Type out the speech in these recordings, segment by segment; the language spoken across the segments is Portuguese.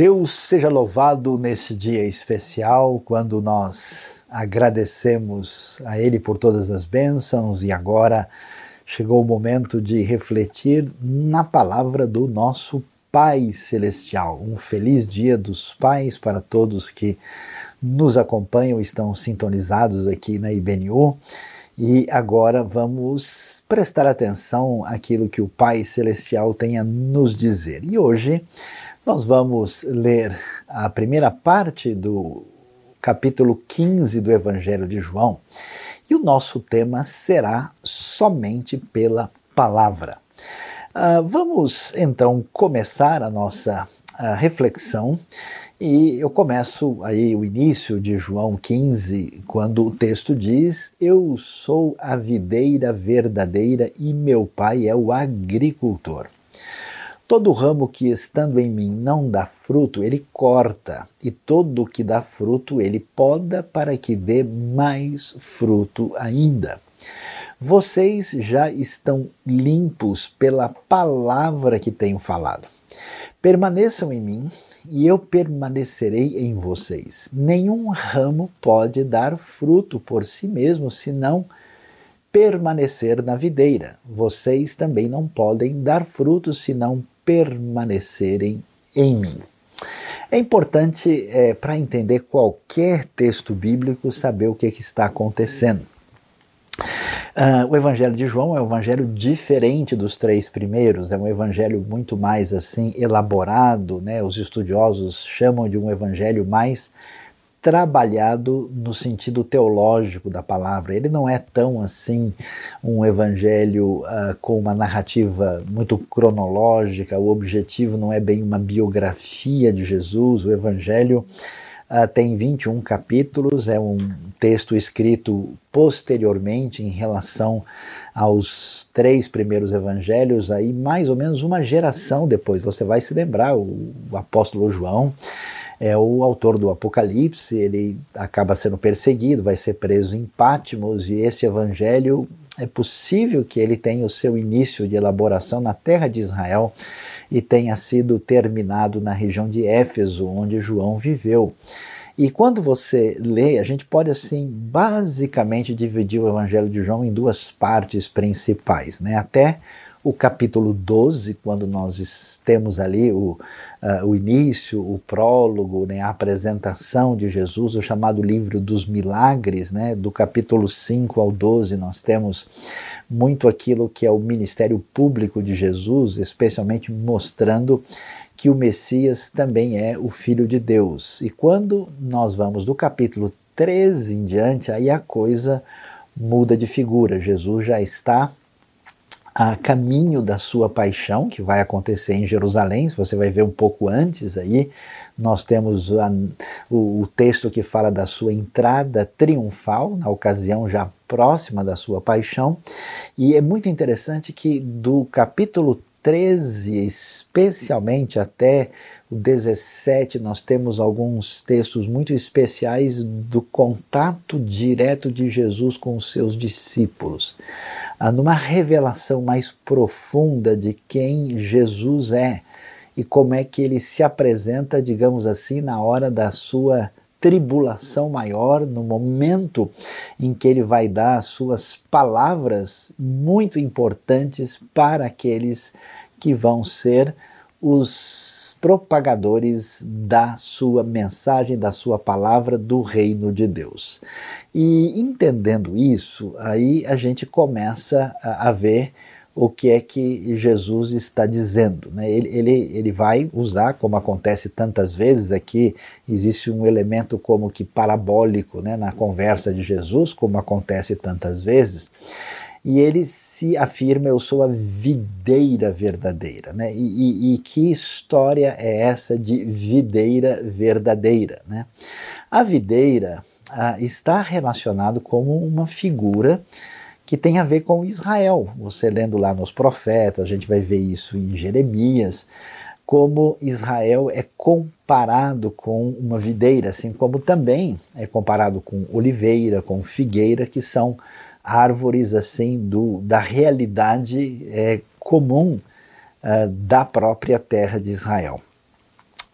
Deus seja louvado nesse dia especial, quando nós agradecemos a Ele por todas as bênçãos e agora chegou o momento de refletir na palavra do nosso Pai Celestial. Um feliz dia dos pais para todos que nos acompanham, estão sintonizados aqui na IBNU. E agora vamos prestar atenção àquilo que o Pai Celestial tem a nos dizer. E hoje nós vamos ler a primeira parte do capítulo 15 do Evangelho de João. E o nosso tema será somente pela palavra. Uh, vamos então começar a nossa uh, reflexão e eu começo aí o início de João 15, quando o texto diz: Eu sou a videira verdadeira e meu pai é o agricultor. Todo ramo que estando em mim não dá fruto, ele corta, e todo que dá fruto, ele poda para que dê mais fruto ainda. Vocês já estão limpos pela palavra que tenho falado. Permaneçam em mim e eu permanecerei em vocês. Nenhum ramo pode dar fruto por si mesmo se não permanecer na videira. Vocês também não podem dar fruto se não permanecerem em mim. É importante, é, para entender qualquer texto bíblico, saber o que, que está acontecendo. Uh, o Evangelho de João é um evangelho diferente dos três primeiros, é um evangelho muito mais assim elaborado, né? Os estudiosos chamam de um evangelho mais trabalhado no sentido teológico da palavra. Ele não é tão assim um evangelho uh, com uma narrativa muito cronológica, o objetivo não é bem uma biografia de Jesus, o evangelho uh, tem 21 capítulos, é um texto escrito posteriormente em relação aos três primeiros evangelhos, aí mais ou menos uma geração depois. Você vai se lembrar, o, o apóstolo João é o autor do Apocalipse, ele acaba sendo perseguido, vai ser preso em Pátimos, e esse evangelho é possível que ele tenha o seu início de elaboração na terra de Israel e tenha sido terminado na região de Éfeso, onde João viveu. E quando você lê, a gente pode assim basicamente dividir o Evangelho de João em duas partes principais, né? Até o capítulo 12, quando nós temos ali o, uh, o início, o prólogo, né, a apresentação de Jesus, o chamado livro dos milagres, né, do capítulo 5 ao 12, nós temos muito aquilo que é o ministério público de Jesus, especialmente mostrando que o Messias também é o Filho de Deus. E quando nós vamos do capítulo 13 em diante, aí a coisa muda de figura. Jesus já está a caminho da sua paixão, que vai acontecer em Jerusalém, você vai ver um pouco antes aí, nós temos a, o, o, texto que fala da sua entrada triunfal, na ocasião já próxima da sua paixão, e é muito interessante que do capítulo 13, especialmente até o 17, nós temos alguns textos muito especiais do contato direto de Jesus com os seus discípulos, numa revelação mais profunda de quem Jesus é e como é que ele se apresenta, digamos assim, na hora da sua tribulação maior, no momento em que ele vai dar as suas palavras muito importantes para aqueles que vão ser os propagadores da sua mensagem, da sua palavra do reino de Deus. E entendendo isso, aí a gente começa a, a ver o que é que Jesus está dizendo. Né? Ele, ele, ele vai usar, como acontece tantas vezes aqui, existe um elemento como que parabólico né, na conversa de Jesus, como acontece tantas vezes, e ele se afirma: Eu sou a videira verdadeira. Né? E, e, e que história é essa de videira verdadeira? Né? A videira ah, está relacionado como uma figura que tem a ver com Israel. Você lendo lá nos profetas, a gente vai ver isso em Jeremias, como Israel é comparado com uma videira, assim como também é comparado com oliveira, com figueira, que são árvores assim do, da realidade é, comum uh, da própria terra de Israel.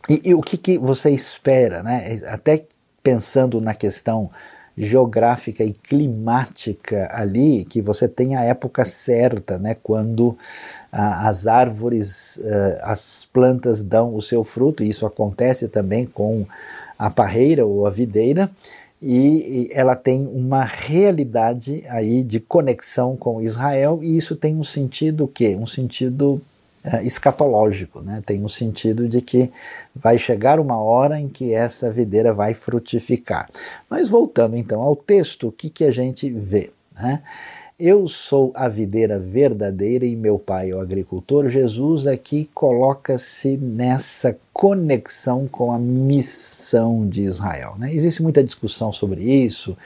E, e o que, que você espera, né? Até pensando na questão geográfica e climática ali, que você tem a época certa, né, quando ah, as árvores, ah, as plantas dão o seu fruto, e isso acontece também com a parreira ou a videira, e, ela tem uma realidade aí de conexão com Israel, e isso tem um sentido o quê? Um sentido é, escatológico, né? tem um sentido de que vai chegar uma hora em que essa videira vai frutificar. Mas voltando então ao texto, o que, que a gente vê? Né? Eu sou a videira verdadeira e meu pai é o agricultor. Jesus aqui coloca-se nessa conexão com a missão de Israel. Né? Existe muita discussão sobre isso,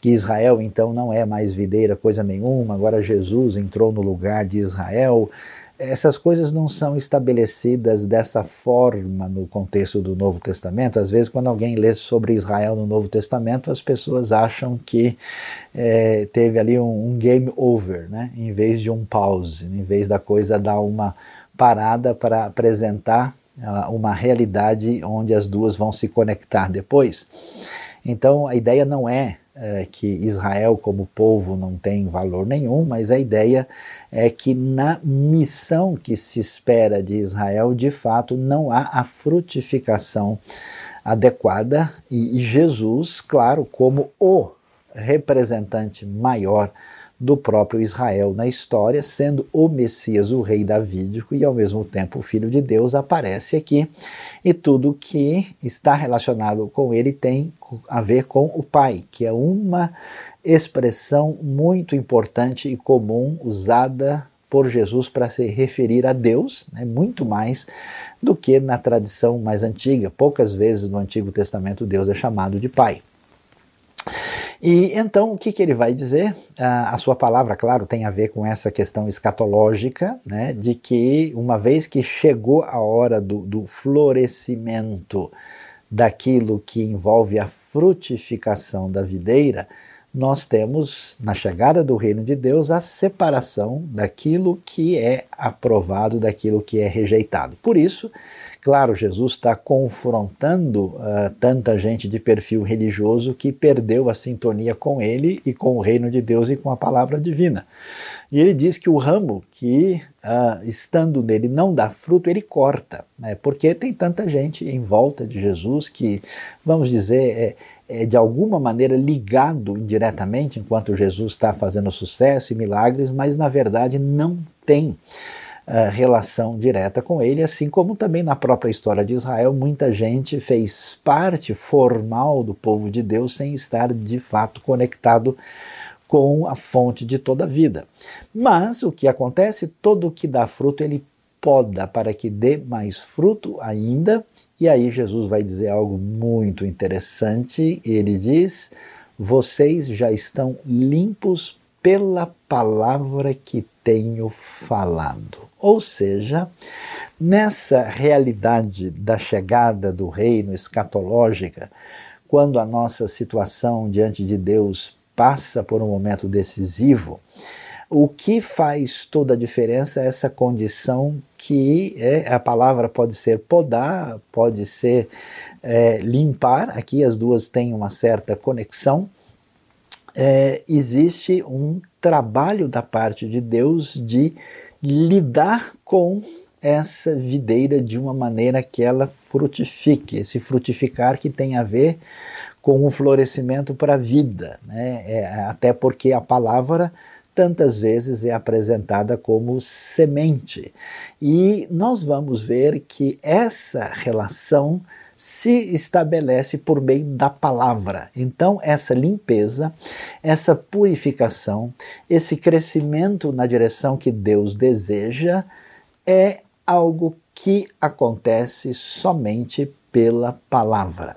que Israel então não é mais videira coisa nenhuma, agora Jesus entrou no lugar de Israel essas coisas não são estabelecidas dessa forma no contexto do Novo Testamento. Às vezes, quando alguém lê sobre Israel no Novo Testamento, as pessoas acham que é, teve ali um, um, game over, né? em vez de um pause, em vez da coisa dar uma parada para apresentar uh, uma realidade onde as duas vão se conectar depois. Então, a ideia não é é, que Israel como povo não tem valor nenhum, mas a ideia é que na missão que se espera de Israel, de fato, não há a frutificação adequada. E Jesus, claro, como o representante maior do próprio Israel na história, sendo o Messias o rei davídico e ao mesmo tempo o filho de Deus, aparece aqui e tudo que está relacionado com ele tem a ver com o Pai, que é uma expressão muito importante e comum usada por Jesus para se referir a Deus, né, muito mais do que na tradição mais antiga. Poucas vezes no Antigo Testamento Deus é chamado de Pai. E então, o que, que ele vai dizer? Ah, a sua palavra, claro, tem a ver com essa questão escatológica, né, de que uma vez que chegou a hora do, do florescimento daquilo que envolve a frutificação da videira, nós temos, na chegada do reino de Deus, a separação daquilo que é aprovado, daquilo que é rejeitado. Por isso, Claro, Jesus está confrontando uh, tanta gente de perfil religioso que perdeu a sintonia com ele e com o reino de Deus e com a palavra divina. E ele diz que o ramo que, uh, estando nele, não dá fruto, ele corta, né? porque tem tanta gente em volta de Jesus que, vamos dizer, é, é de alguma maneira ligado indiretamente enquanto Jesus está fazendo sucesso e milagres, mas na verdade não tem relação direta com ele, assim como também na própria história de Israel, muita gente fez parte formal do povo de Deus sem estar de fato conectado com a fonte de toda a vida. Mas o que acontece? Todo o que dá fruto ele poda para que dê mais fruto ainda. E aí Jesus vai dizer algo muito interessante. Ele diz: Vocês já estão limpos pela palavra que tenho falado. Ou seja, nessa realidade da chegada do reino escatológica, quando a nossa situação diante de Deus passa por um momento decisivo, o que faz toda a diferença é essa condição que é, a palavra pode ser podar, pode ser é, limpar, aqui as duas têm uma certa conexão. É, existe um trabalho da parte de Deus de lidar com essa videira de uma maneira que ela frutifique, esse frutificar que tem a ver com o florescimento para a vida, né? É, até porque a palavra tantas vezes é apresentada como semente. E nós vamos ver que essa relação se estabelece por meio da palavra. Então, essa limpeza, essa purificação, esse crescimento na direção que Deus deseja é algo que acontece somente pela palavra.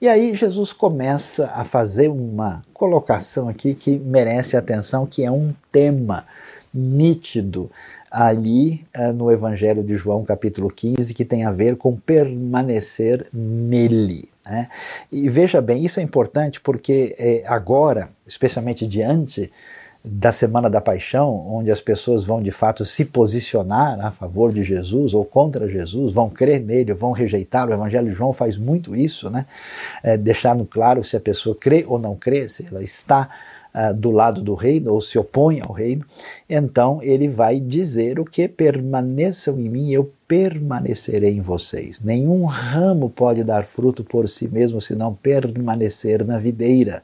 E aí Jesus começa a fazer uma colocação aqui que merece atenção, que é um tema nítido ali uh, no Evangelho de João, capítulo 15, que tem a ver com permanecer nele. Né? E veja bem, isso é importante porque é, agora, especialmente diante da Semana da Paixão, onde as pessoas vão de fato se posicionar a favor de Jesus ou contra Jesus, vão crer nele, vão rejeitar. O Evangelho de João faz muito isso, né? É, deixar no claro se a pessoa crê ou não crê, se ela está uh, do lado do reino ou se opõe ao reino. Então ele vai dizer o que permaneçam em mim, eu permanecerei em vocês. Nenhum ramo pode dar fruto por si mesmo se não permanecer na videira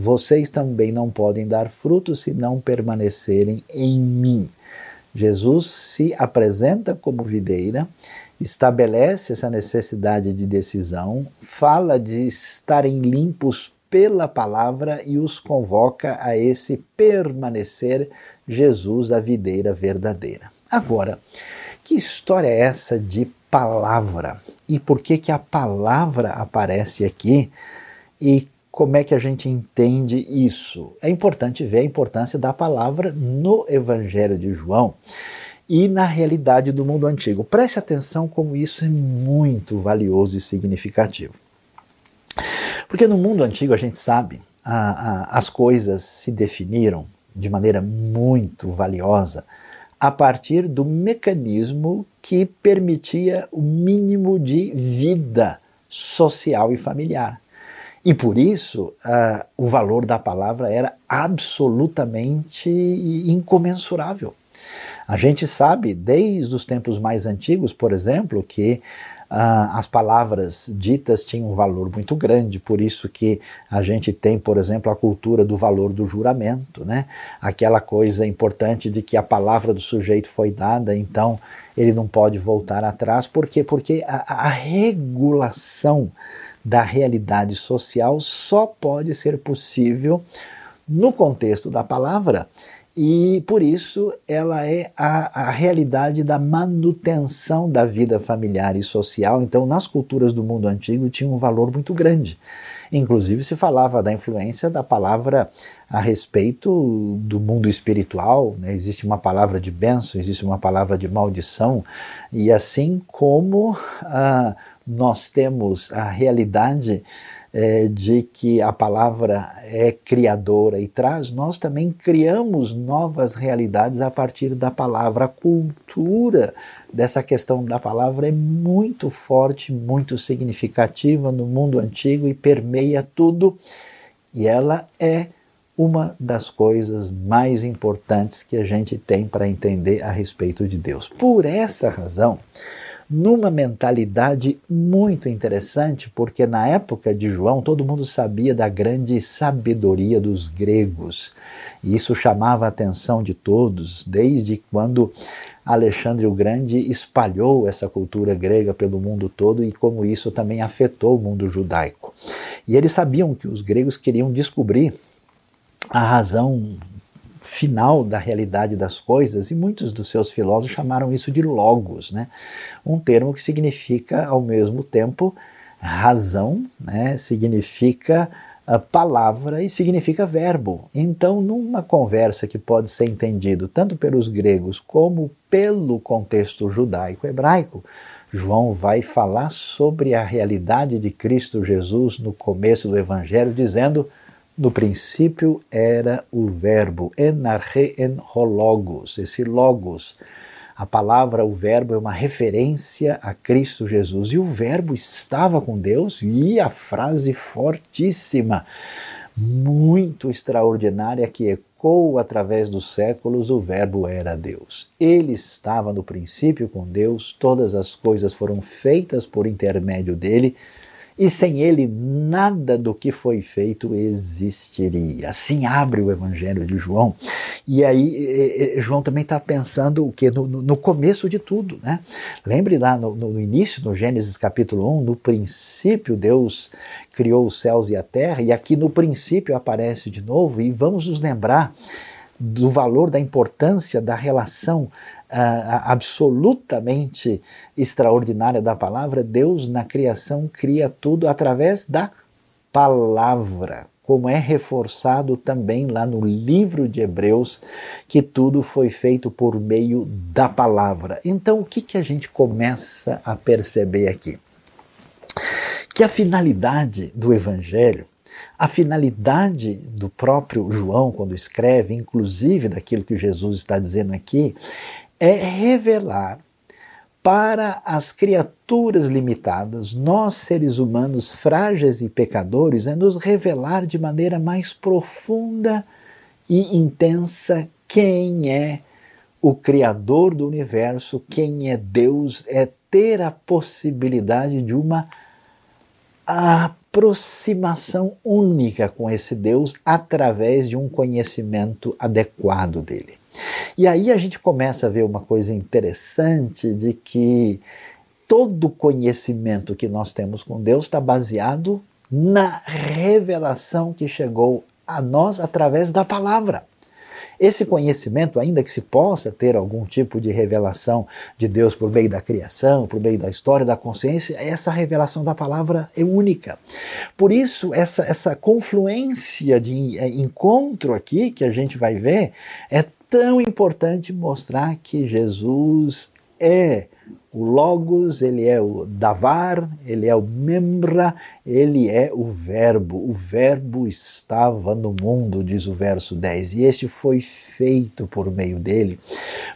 vocês também não podem dar fruto se não permanecerem em mim. Jesus se apresenta como videira, estabelece essa necessidade de decisão, fala de estarem limpos pela palavra e os convoca a esse permanecer Jesus, a videira verdadeira. Agora, que história é essa de palavra? E por que que a palavra aparece aqui? E como é que a gente entende isso? É importante ver a importância da palavra no Evangelho de João e na realidade do mundo antigo. Preste atenção como isso é muito valioso e significativo. Porque no mundo antigo a gente sabe, a, a, as coisas se definiram de maneira muito valiosa a partir do mecanismo que permitia o mínimo de vida social e familiar. E por isso uh, o valor da palavra era absolutamente incomensurável. A gente sabe, desde os tempos mais antigos, por exemplo, que Uh, as palavras ditas tinham um valor muito grande, por isso que a gente tem, por exemplo, a cultura do valor do juramento, né? Aquela coisa importante de que a palavra do sujeito foi dada, então ele não pode voltar atrás, por quê? Porque a, a regulação da realidade social só pode ser possível no contexto da palavra e por isso ela é a, a, realidade da manutenção da vida familiar e social. Então, nas culturas do mundo antigo tinha um valor muito grande. Inclusive se falava da influência da palavra a respeito do mundo espiritual. Né? Existe uma palavra de bênção, existe uma palavra de maldição, e assim como ah, nós temos a realidade é, de que a palavra é criadora e traz, nós também criamos novas realidades a partir da palavra. A cultura dessa questão da palavra é muito forte, muito significativa no mundo antigo e permeia tudo, e ela é uma das coisas mais importantes que a gente tem para entender a respeito de Deus. Por essa razão, numa mentalidade muito interessante, porque na época de João todo mundo sabia da grande sabedoria dos gregos. E isso chamava a atenção de todos, desde quando Alexandre o Grande espalhou essa cultura grega pelo mundo todo e como isso também afetou o mundo judaico. E eles sabiam que os gregos queriam descobrir a razão final da realidade das coisas, e muitos dos seus filósofos chamaram isso de logos, né? um termo que significa, ao mesmo tempo, razão, né? significa uh, palavra e significa verbo. Então, numa conversa que pode ser entendido tanto pelos gregos como pelo contexto judaico-hebraico, João vai falar sobre a realidade de Cristo Jesus no começo do Evangelho, dizendo no princípio era o verbo, enarche en hologos, esse logos. A palavra, o verbo, é uma referência a Cristo Jesus. E o verbo estava com Deus, e a frase fortíssima, muito extraordinária, que ecoou através dos séculos: o Verbo era Deus. Ele estava no princípio com Deus, todas as coisas foram feitas por intermédio dele e sem ele nada do que foi feito existiria. Assim abre o Evangelho de João. E aí João também está pensando o que no, no, começo de tudo, né? Lembre lá no, no, início, no Gênesis capítulo 1, no princípio Deus criou os céus e a terra, e aqui no princípio aparece de novo, e vamos nos lembrar do valor, da importância da relação absolutamente extraordinária da palavra, Deus na criação cria tudo através da palavra, como é reforçado também lá no livro de Hebreus, que tudo foi feito por meio da palavra. Então, o que, que a gente começa a perceber aqui? Que a finalidade do Evangelho A finalidade do próprio João, quando escreve, inclusive daquilo que Jesus está dizendo aqui, é revelar para as criaturas limitadas, nós seres humanos frágeis e pecadores, é nos revelar de maneira mais profunda e intensa quem é o Criador do universo, quem é Deus, é ter a possibilidade de uma aproximação única com esse Deus através de um conhecimento adequado dele. E aí a gente começa a ver uma coisa interessante de que todo conhecimento que nós temos com Deus está baseado na revelação que chegou a nós através da palavra. Esse conhecimento, ainda que se possa ter algum tipo de revelação de Deus por meio da criação, por meio da história, da consciência, essa revelação da palavra é única. Por isso, essa, essa confluência de é, encontro aqui que a gente vai ver é tão importante mostrar que Jesus é o Logos, ele é o Davar, ele é o Memra, ele é o Verbo. O Verbo estava no mundo, diz o verso 10, e este foi feito por meio dele,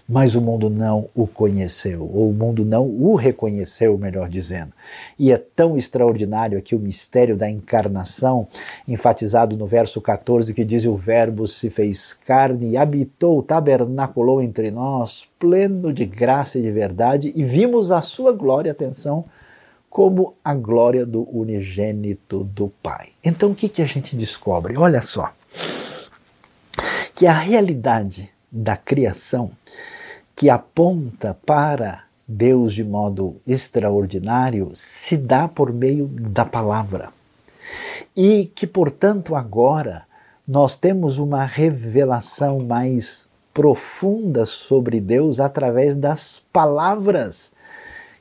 mas o mundo não o conheceu, ou o mundo não o reconheceu, melhor dizendo. E é tão extraordinário aqui o mistério da encarnação, enfatizado no verso 14, que diz: O Verbo se fez carne e habitou, tabernaculou entre nós, pleno de graça e de verdade, e vimos a sua glória, atenção, como a glória do unigênito do Pai. Então o que, que a gente descobre? Olha só, que a realidade da criação que aponta para Deus de modo extraordinário se dá por meio da palavra. E que, portanto, agora nós temos uma revelação mais profunda sobre Deus através das palavras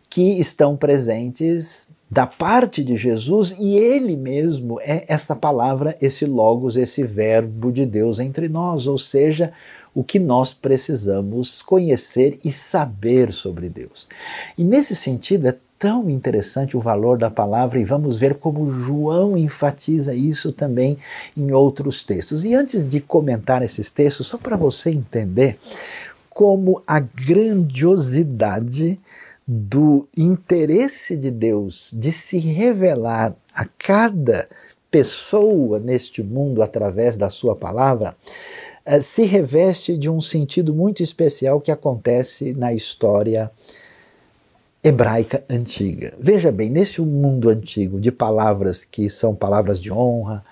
que estão presentes da parte de Jesus e ele mesmo é essa palavra, esse logos, esse verbo de Deus entre nós, ou seja, o que nós precisamos conhecer e saber sobre Deus. E nesse sentido é tão interessante o valor da palavra e vamos ver como João enfatiza isso também em outros textos. E antes de comentar esses textos, só para você entender como a grandiosidade do interesse de Deus de se revelar a cada pessoa neste mundo através da sua palavra, eh, se reveste de um sentido muito especial que acontece na história hebraica antiga. Veja bem, nesse mundo antigo de palavras que são palavras de honra,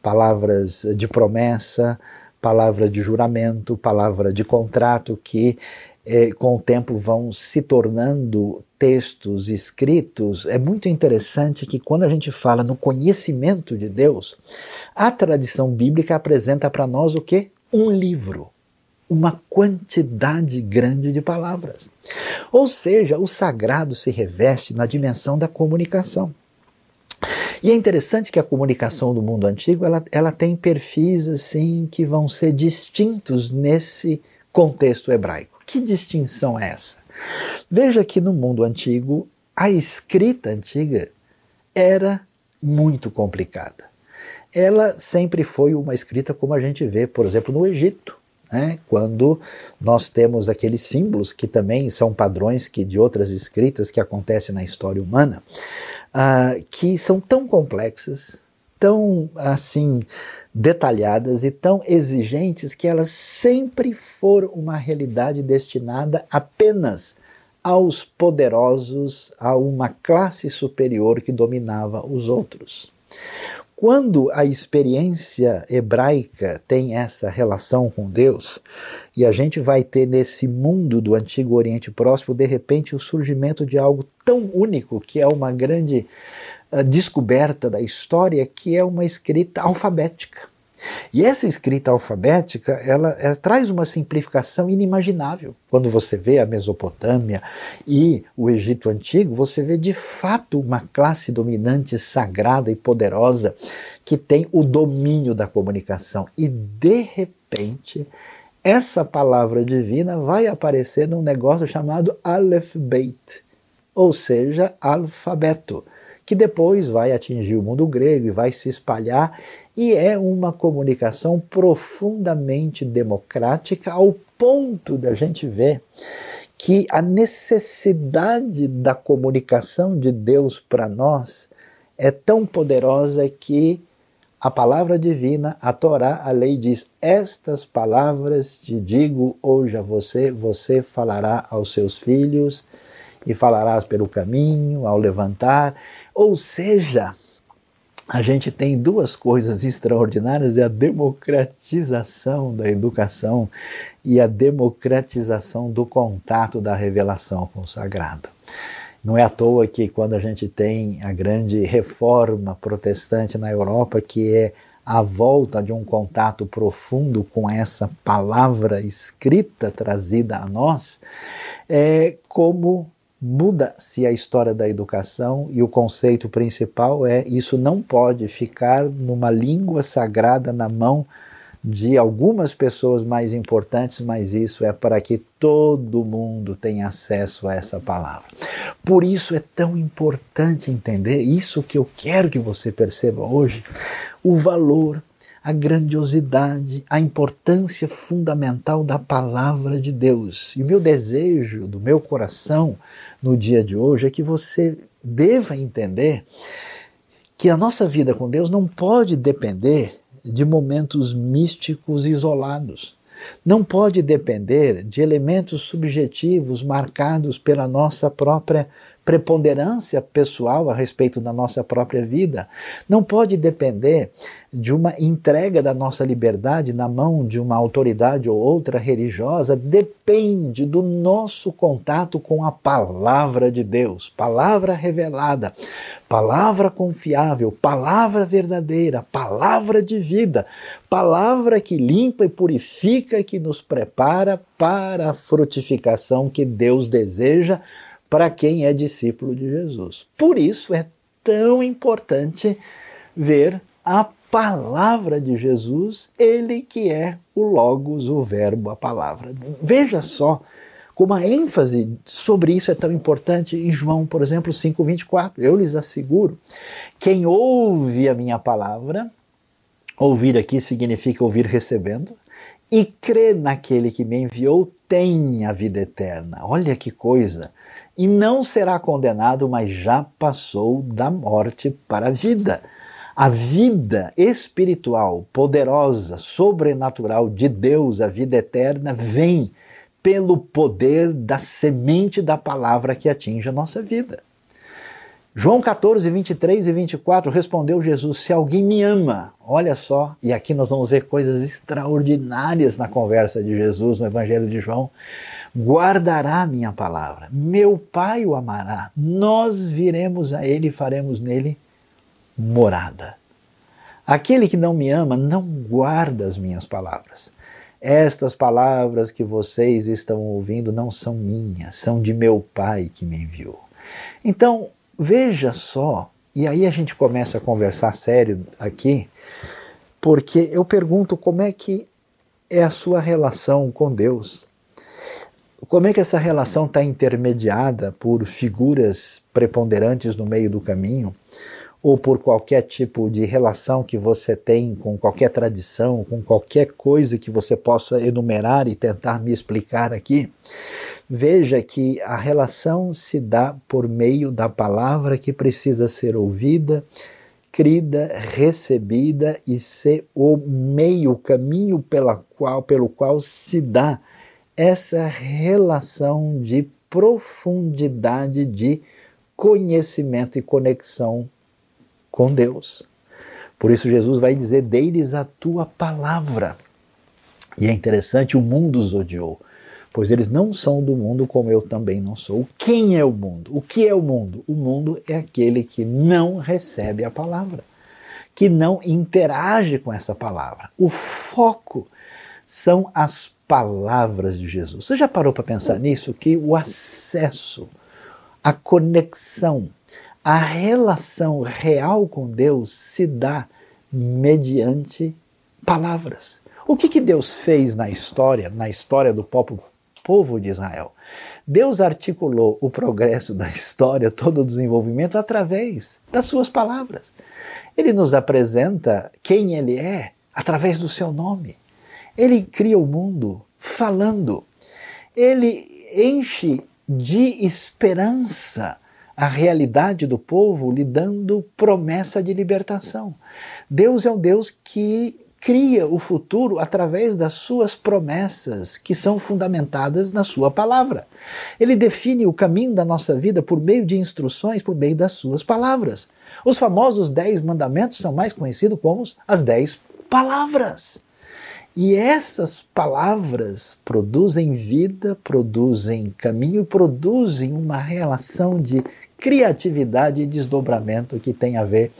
palavras de promessa, palavra de juramento, palavra de contrato que eh, com o tempo vão se tornando textos escritos, é muito interessante que quando a gente fala no conhecimento de Deus, a tradição bíblica apresenta para nós o que? Um livro uma quantidade grande de palavras. Ou seja, o sagrado se reveste na dimensão da comunicação. E é interessante que a comunicação do mundo antigo ela, ela tem perfis assim que vão ser distintos nesse contexto hebraico. Que distinção é essa? Veja que no mundo antigo a escrita antiga era muito complicada. Ela sempre foi uma escrita como a gente vê, por exemplo, no Egito né? quando nós temos aqueles símbolos que também são padrões que de outras escritas que acontecem na história humana, uh, que são tão complexas, tão assim detalhadas e tão exigentes que elas sempre foram uma realidade destinada apenas aos poderosos, a uma classe superior que dominava os outros. Quando a experiência hebraica tem essa relação com Deus, e a gente vai ter nesse mundo do Antigo Oriente Próximo, de repente, o surgimento de algo tão único, que é uma grande uh, descoberta da história, que é uma escrita alfabética. E essa escrita alfabética, ela, ela, traz uma simplificação inimaginável. Quando você vê a Mesopotâmia e o Egito Antigo, você vê de fato uma classe dominante, sagrada e poderosa que tem o domínio da comunicação. E de repente, essa palavra divina vai aparecer num negócio chamado Aleph Beit, ou seja, alfabeto que depois vai atingir o mundo grego e vai se espalhar, e é uma comunicação profundamente democrática, ao ponto da gente ver que a necessidade da comunicação de Deus para nós é tão poderosa que a palavra divina, a Torá, a lei diz: Estas palavras te digo hoje a você, você falará aos seus filhos e falarás pelo caminho, ao levantar. Ou seja, a gente tem duas coisas extraordinárias: é a democratização da educação e a democratização do contato da revelação com o sagrado. Não é à toa que quando a gente tem a grande reforma protestante na Europa, que é a volta de um contato profundo com essa palavra escrita trazida a nós, é como muda-se a história da educação e o conceito principal é isso não pode ficar numa língua sagrada na mão de algumas pessoas mais importantes, mas isso é para que todo mundo tenha acesso a essa palavra. Por isso é tão importante entender isso que eu quero que você perceba hoje, o valor, a grandiosidade, a importância fundamental da palavra de Deus. E o meu desejo do meu coração no dia de hoje é que você deva entender que a nossa vida com Deus não pode depender de momentos místicos isolados. Não pode depender de elementos subjetivos marcados pela nossa própria preponderância pessoal a respeito da nossa própria vida. Não pode depender de uma entrega da nossa liberdade na mão de uma autoridade ou outra religiosa. Depende do nosso contato com a palavra de Deus, palavra revelada, palavra confiável, palavra verdadeira, palavra de vida, palavra que limpa e purifica que nos prepara para a frutificação que Deus deseja para quem é discípulo de Jesus. Por isso é tão importante ver a palavra de Jesus, ele que é o Logos, o Verbo, a palavra. Veja só como a ênfase sobre isso é tão importante em João, por exemplo, 5,24. Eu lhes asseguro: quem ouve a minha palavra, ouvir aqui significa ouvir recebendo, e crê naquele que me enviou, tem a vida eterna. Olha que coisa! e não será condenado, mas já passou da morte para a vida. A vida espiritual, poderosa, sobrenatural de Deus, a vida eterna, vem pelo poder da semente da palavra que atinge a nossa vida. João 14, 23 e 24 respondeu Jesus: Se alguém me ama, olha só, e aqui nós vamos ver coisas extraordinárias na conversa de Jesus no Evangelho de João guardará minha palavra. Meu Pai o amará. Nós viremos a ele e faremos nele morada. Aquele que não me ama não guarda as minhas palavras. Estas palavras que vocês estão ouvindo não são minhas, são de meu Pai que me enviou. Então, veja só, e aí a gente começa a conversar sério aqui, porque eu pergunto como é que é a sua relação com Deus. Como é que essa relação está intermediada por figuras preponderantes no meio do caminho? Ou por qualquer tipo de relação que você tem com qualquer tradição, com qualquer coisa que você possa enumerar e tentar me explicar aqui? Veja que a relação se dá por meio da palavra que precisa ser ouvida, crida, recebida e ser o meio, o caminho pela qual, pelo qual se dá essa relação de profundidade de conhecimento e conexão com Deus. Por isso, Jesus vai dizer: Dei-lhes a tua palavra. E é interessante, o mundo os odiou, pois eles não são do mundo como eu também não sou. Quem é o mundo? O que é o mundo? O mundo é aquele que não recebe a palavra, que não interage com essa palavra. O foco são as palavras de Jesus. Você já parou para pensar nisso? Que o acesso, a conexão, a relação real com Deus se dá mediante palavras. O que, que Deus fez na história, na história do próprio, povo de Israel. Deus articulou o progresso da história, todo o desenvolvimento, através das suas palavras. Ele nos apresenta quem ele é através do seu nome. Ele cria o mundo falando. Ele enche de esperança a realidade do povo, lhe dando promessa de libertação. Deus é um Deus que cria o futuro através das suas promessas, que são fundamentadas na sua palavra. Ele define o caminho da nossa vida por meio de instruções, por meio das suas palavras. Os famosos dez mandamentos são mais conhecidos como as dez palavras. E essas palavras produzem vida, produzem caminho, produzem uma relação de criatividade e desdobramento que tem a ver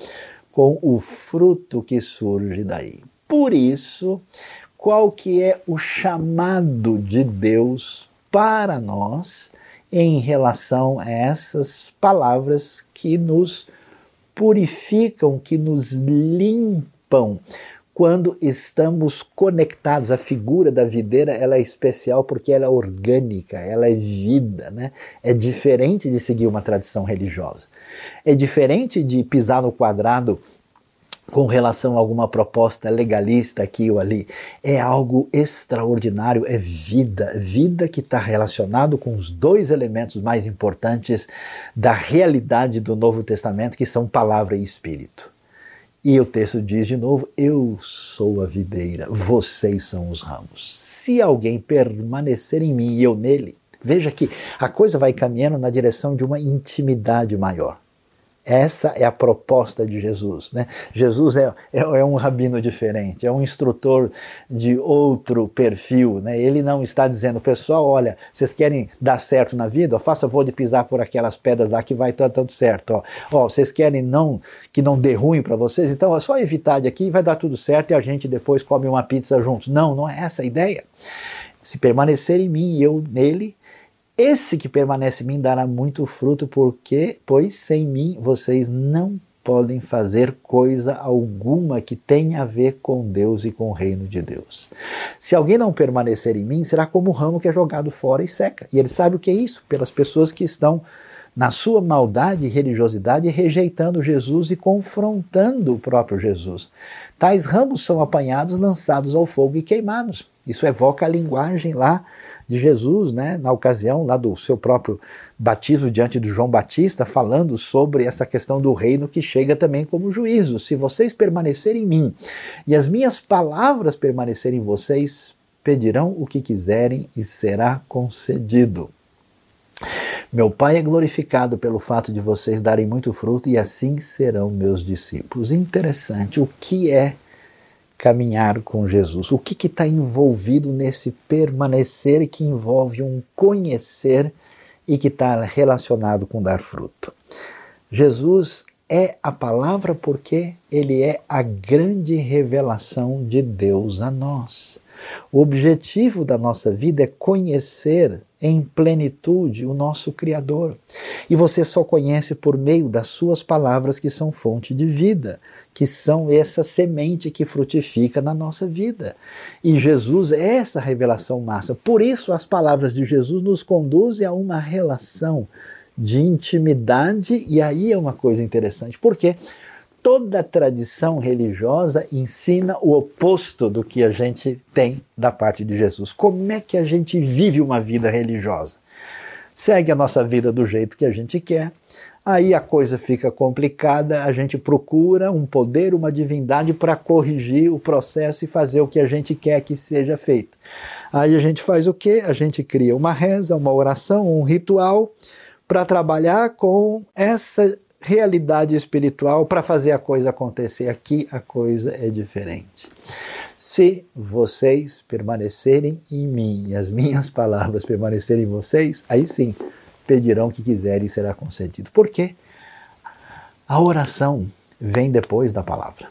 com o fruto que surge daí. Por isso, qual que é o chamado de Deus para nós em relação a essas palavras que nos purificam, que nos limpam, quando estamos conectados. A figura da videira ela é especial porque ela é orgânica, ela é vida, né? É diferente de seguir uma tradição religiosa. É diferente de pisar no quadrado com relação a alguma proposta legalista aqui ou ali. É algo extraordinário, é vida, vida que está relacionado com os dois elementos mais importantes da realidade do Novo Testamento, que são palavra e espírito. E o texto diz de novo: Eu sou a videira, vocês são os ramos. Se alguém permanecer em mim e eu nele, veja que a coisa vai caminhando na direção de uma intimidade maior. Essa é a proposta de Jesus. Né? Jesus é, é, é, um rabino diferente, é um instrutor de outro perfil. Né? Ele não está dizendo, pessoal, olha, vocês querem dar certo na vida? Faça favor de pisar por aquelas pedras lá que vai estar tudo certo. Ó. ó, vocês querem não que não dê ruim para vocês? Então é só evitar de aqui vai dar tudo certo e a gente depois come uma pizza juntos. Não, não é essa a ideia. Se permanecer em mim e eu nele, esse que permanece em mim dará muito fruto, porque, pois sem mim vocês não podem fazer coisa alguma que tenha a ver com Deus e com o reino de Deus. Se alguém não permanecer em mim, será como o ramo que é jogado fora e seca. E ele sabe o que é isso? Pelas pessoas que estão na sua maldade e religiosidade rejeitando Jesus e confrontando o próprio Jesus. Tais ramos são apanhados, lançados ao fogo e queimados. Isso evoca a linguagem lá de Jesus, né, na ocasião lá do seu próprio batismo diante de João Batista, falando sobre essa questão do reino que chega também como juízo. Se vocês permanecerem em mim e as minhas palavras permanecerem em vocês, pedirão o que quiserem e será concedido. Meu Pai é glorificado pelo fato de vocês darem muito fruto e assim serão meus discípulos. Interessante, o que é caminhar com Jesus? O que está envolvido nesse permanecer que envolve um conhecer e que está relacionado com dar fruto? Jesus é a palavra porque ele é a grande revelação de Deus a nós. O objetivo da nossa vida é conhecer em plenitude o nosso Criador. E você só conhece por meio das suas palavras que são fonte de vida, que são essa semente que frutifica na nossa vida. E Jesus é essa revelação massa. Por isso as palavras de Jesus nos conduzem a uma relação de intimidade, e aí é uma coisa interessante, porque toda tradição religiosa ensina o oposto do que a gente tem da parte de Jesus. Como é que a gente vive uma vida religiosa? Segue a nossa vida do jeito que a gente quer, aí a coisa fica complicada, a gente procura um poder, uma divindade para corrigir o processo e fazer o que a gente quer que seja feito. Aí a gente faz o quê? A gente cria uma reza, uma oração, um ritual para trabalhar com essa realidade espiritual para fazer a coisa acontecer. Aqui a coisa é diferente. Se vocês permanecerem em mim e as minhas palavras permanecerem em vocês, aí sim pedirão o que quiserem e será concedido. Por quê? A oração vem depois da palavra.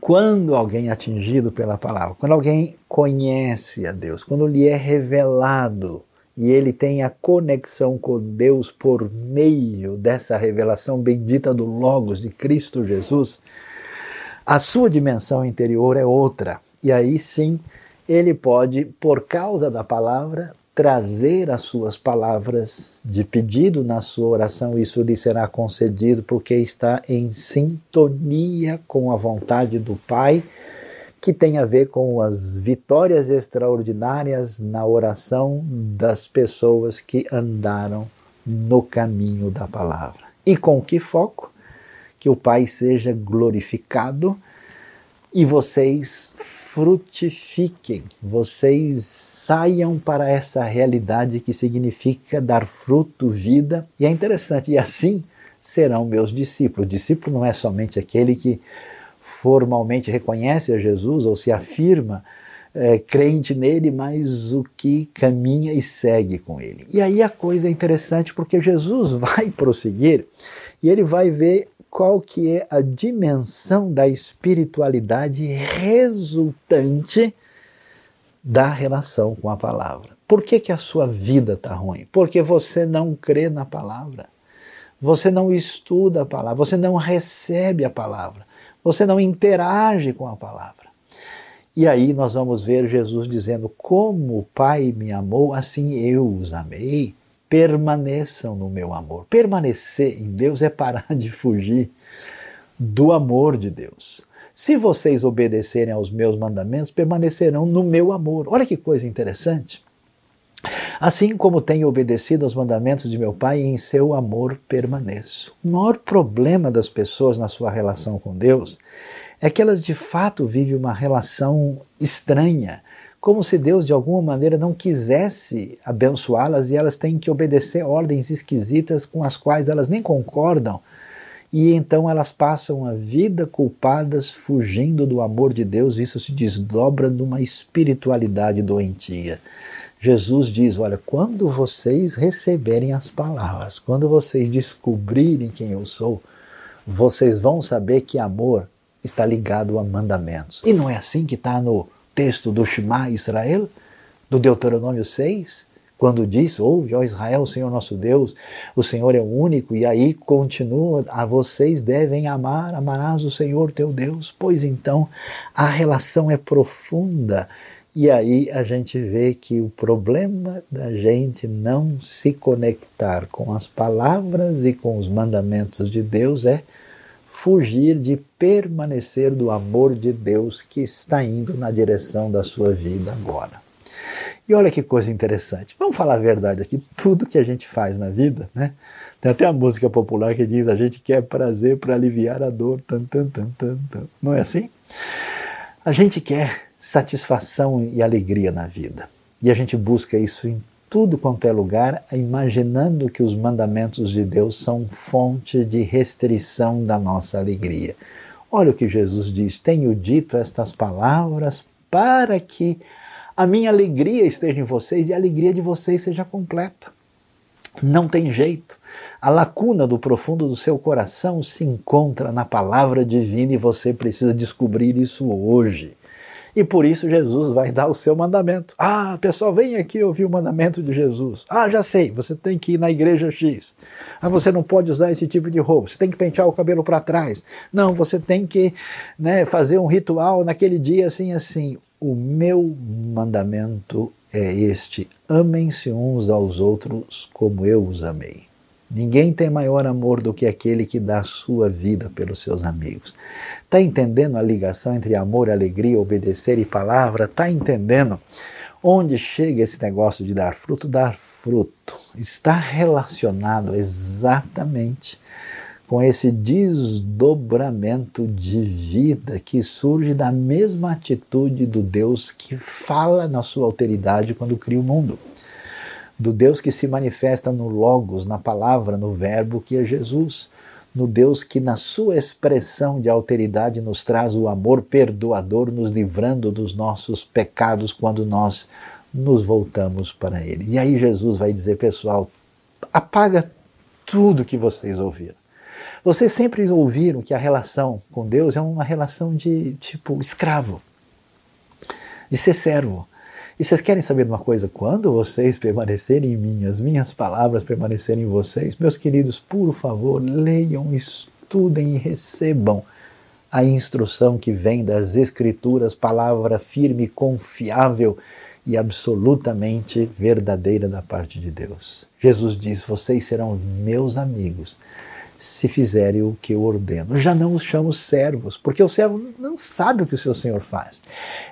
Quando alguém é atingido pela palavra, quando alguém conhece a Deus, quando lhe é revelado e ele tem a conexão com Deus por meio dessa revelação bendita do Logos de Cristo Jesus, a sua dimensão interior é outra. E aí sim, ele pode, por causa da palavra, trazer as suas palavras de pedido na sua oração, isso lhe será concedido porque está em sintonia com a vontade do Pai, que tem a ver com as vitórias extraordinárias na oração das pessoas que andaram no caminho da palavra. E com que foco? Que o Pai seja glorificado e vocês frutifiquem, vocês saiam para essa realidade que significa dar fruto, vida, e é interessante, e assim serão meus discípulos. O discípulo não é somente aquele que formalmente reconhece a Jesus ou se afirma é, crente nele, mas o que caminha e segue com ele. E aí a coisa é interessante porque Jesus vai prosseguir e ele vai ver qual que é a dimensão da espiritualidade resultante da relação com a palavra. Por que, que a sua vida está ruim? Porque você não crê na palavra. Você não estuda a palavra, você não recebe a palavra, você não interage com a palavra. E aí nós vamos ver Jesus dizendo: Como o Pai me amou, assim eu os amei permaneçam no meu amor. Permanecer em Deus é parar de fugir do amor de Deus. Se vocês obedecerem aos meus mandamentos, permanecerão no meu amor. Olha que coisa interessante. Assim como tenho obedecido aos mandamentos de meu Pai, em seu amor permaneço. O maior problema das pessoas na sua relação com Deus é que elas de fato vivem uma relação estranha, como se Deus de alguma maneira não quisesse abençoá-las e elas têm que obedecer ordens esquisitas com as quais elas nem concordam. E então elas passam a vida culpadas, fugindo do amor de Deus, isso se desdobra numa espiritualidade doentia. Jesus diz: Olha, quando vocês receberem as palavras, quando vocês descobrirem quem eu sou, vocês vão saber que amor está ligado a mandamentos. E não é assim que está no texto do Shema Israel, do Deuteronômio 6, quando diz, ouve, ó Israel, o Senhor nosso Deus, o Senhor é o único, e aí continua, a vocês devem amar, amarás o Senhor teu Deus, pois então a relação é profunda, e aí a gente vê que o problema da gente não se conectar com as palavras e com os mandamentos de Deus é fugir de permanecer do amor de Deus que está indo na direção da sua vida agora. E olha que coisa interessante. Vamos falar a verdade aqui. Tudo que a gente faz na vida, né? Tem até a música popular que diz: a gente quer prazer para aliviar a dor. Tan, tan, tan, tan, tan. Não é assim? A gente quer satisfação e alegria na vida. E a gente busca isso em tudo quanto é lugar, imaginando que os mandamentos de Deus são fonte de restrição da nossa alegria. Olha o que Jesus diz: Tenho dito estas palavras para que a minha alegria esteja em vocês e a alegria de vocês seja completa. Não tem jeito. A lacuna do profundo do seu coração se encontra na palavra divina e você precisa descobrir isso hoje. E por isso Jesus vai dar o seu mandamento. Ah, pessoal, vem aqui ouvir o mandamento de Jesus. Ah, já sei, você tem que ir na igreja X. Ah, você não pode usar esse tipo de roupa. Você tem que pentear o cabelo para trás. Não, você tem que né, fazer um ritual naquele dia assim, assim. O meu mandamento é este: amem-se uns aos outros como eu os amei. Ninguém tem maior amor do que aquele que dá a sua vida pelos seus amigos. Está entendendo a ligação entre amor, alegria, obedecer e palavra? Está entendendo onde chega esse negócio de dar fruto? Dar fruto está relacionado exatamente com esse desdobramento de vida que surge da mesma atitude do Deus que fala na sua autoridade quando cria o mundo do Deus que se manifesta no Logos, na palavra, no Verbo, que é Jesus, no Deus que, na sua expressão de alteridade, nos traz o amor perdoador, nos livrando dos nossos pecados quando nós nos voltamos para Ele. E aí Jesus vai dizer, pessoal, apaga tudo que vocês ouviram. Vocês sempre ouviram que a relação com Deus é uma relação de tipo escravo, de ser servo. E vocês querem saber de uma coisa? Quando vocês permanecerem em mim, as minhas palavras permanecerem em vocês, meus queridos, por favor, leiam, estudem e recebam a instrução que vem das Escrituras, palavra firme, confiável e absolutamente verdadeira da parte de Deus. Jesus diz: Vocês serão meus amigos se fizerem o que eu ordeno. Já não os chamo servos, porque o servo não sabe o que o seu senhor faz.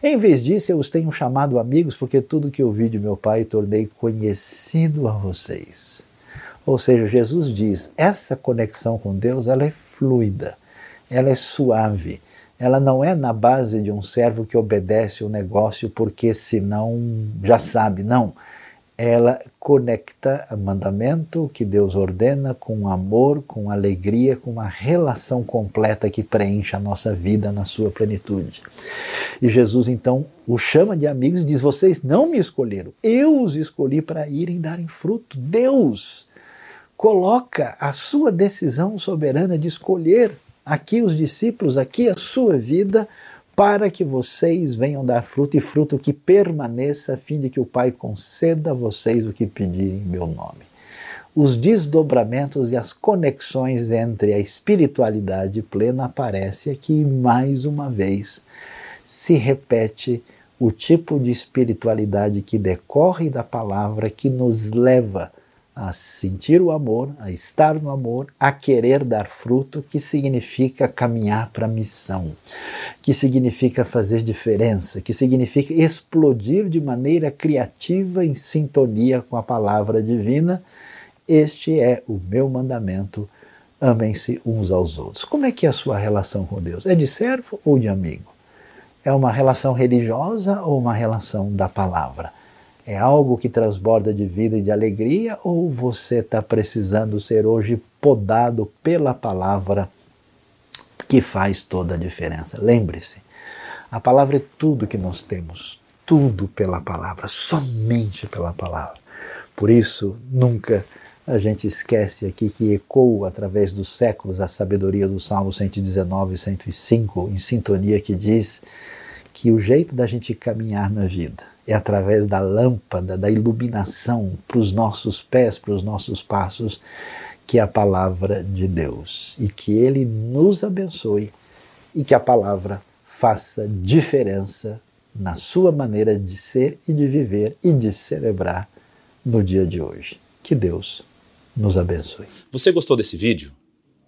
Em vez disso, eu os tenho chamado amigos, porque tudo que ouvi de meu Pai tornei conhecido a vocês. Ou seja, Jesus diz: essa conexão com Deus ela é fluida, ela é suave. Ela não é na base de um servo que obedece o negócio porque senão já sabe, não ela conecta o mandamento que Deus ordena com amor, com alegria, com uma relação completa que preenche a nossa vida na sua plenitude. E Jesus então o chama de amigos e diz: Vocês não me escolheram, eu os escolhi para irem darem fruto. Deus coloca a sua decisão soberana de escolher aqui os discípulos, aqui a sua vida para que vocês venham dar fruto e fruto que permaneça, a fim de que o Pai conceda a vocês o que pedirem em meu nome. Os desdobramentos e as conexões entre a espiritualidade plena aparecem aqui mais uma vez. Se repete o tipo de espiritualidade que decorre da palavra que nos leva a sentir o amor, a estar no amor, a querer dar fruto, que significa caminhar para a missão, que significa fazer diferença, que significa explodir de maneira criativa em sintonia com a palavra divina. Este é o meu mandamento. Amem-se uns aos outros. Como é que é a sua relação com Deus? É de servo ou de amigo? É uma relação religiosa ou uma relação da palavra? É algo que transborda de vida e de alegria ou você está precisando ser hoje podado pela palavra que faz toda a diferença? Lembre-se, a palavra é tudo que nós temos, tudo pela palavra, somente pela palavra. Por isso, nunca a gente esquece aqui que ecoa através dos séculos a sabedoria do Salmo 119 e 105, em sintonia, que diz que o jeito da gente caminhar na vida é através da lâmpada, da iluminação para os nossos pés, para os nossos passos, que é a palavra de Deus. E que Ele nos abençoe e que a palavra faça diferença na sua maneira de ser e de viver e de celebrar no dia de hoje. Que Deus nos abençoe. Você gostou desse vídeo?